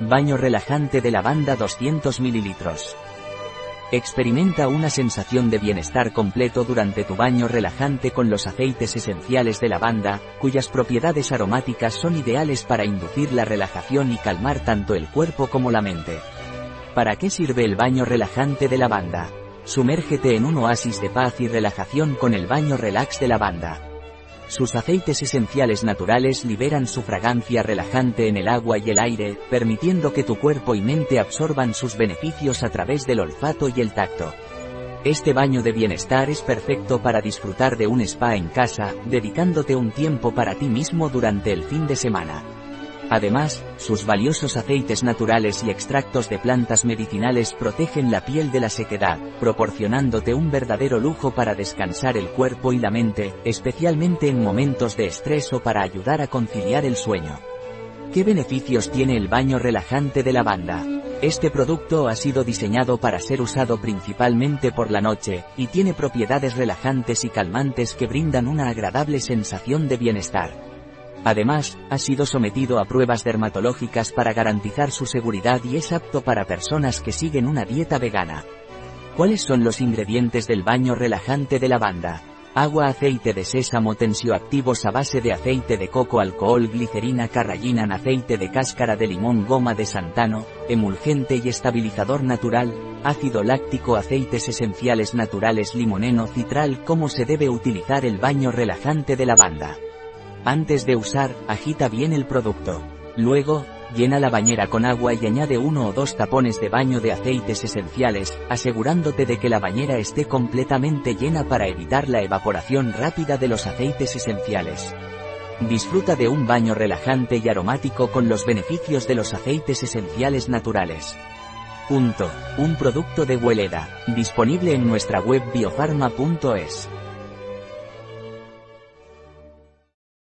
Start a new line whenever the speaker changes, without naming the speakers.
Baño relajante de lavanda 200 ml. Experimenta una sensación de bienestar completo durante tu baño relajante con los aceites esenciales de lavanda, cuyas propiedades aromáticas son ideales para inducir la relajación y calmar tanto el cuerpo como la mente. ¿Para qué sirve el baño relajante de lavanda? Sumérgete en un oasis de paz y relajación con el baño relax de lavanda. Sus aceites esenciales naturales liberan su fragancia relajante en el agua y el aire, permitiendo que tu cuerpo y mente absorban sus beneficios a través del olfato y el tacto. Este baño de bienestar es perfecto para disfrutar de un spa en casa, dedicándote un tiempo para ti mismo durante el fin de semana. Además, sus valiosos aceites naturales y extractos de plantas medicinales protegen la piel de la sequedad, proporcionándote un verdadero lujo para descansar el cuerpo y la mente, especialmente en momentos de estrés o para ayudar a conciliar el sueño. ¿Qué beneficios tiene el baño relajante de lavanda? Este producto ha sido diseñado para ser usado principalmente por la noche, y tiene propiedades relajantes y calmantes que brindan una agradable sensación de bienestar. Además, ha sido sometido a pruebas dermatológicas para garantizar su seguridad y es apto para personas que siguen una dieta vegana. ¿Cuáles son los ingredientes del baño relajante de lavanda? Agua, aceite de sésamo, tensioactivos a base de aceite de coco, alcohol, glicerina, carrallina, aceite de cáscara de limón, goma de santano, emulgente y estabilizador natural, ácido láctico, aceites esenciales naturales, limoneno, citral. ¿Cómo se debe utilizar el baño relajante de lavanda? Antes de usar, agita bien el producto. Luego, llena la bañera con agua y añade uno o dos tapones de baño de aceites esenciales, asegurándote de que la bañera esté completamente llena para evitar la evaporación rápida de los aceites esenciales. Disfruta de un baño relajante y aromático con los beneficios de los aceites esenciales naturales. Punto. Un producto de Hueleda, disponible en nuestra web biofarma.es.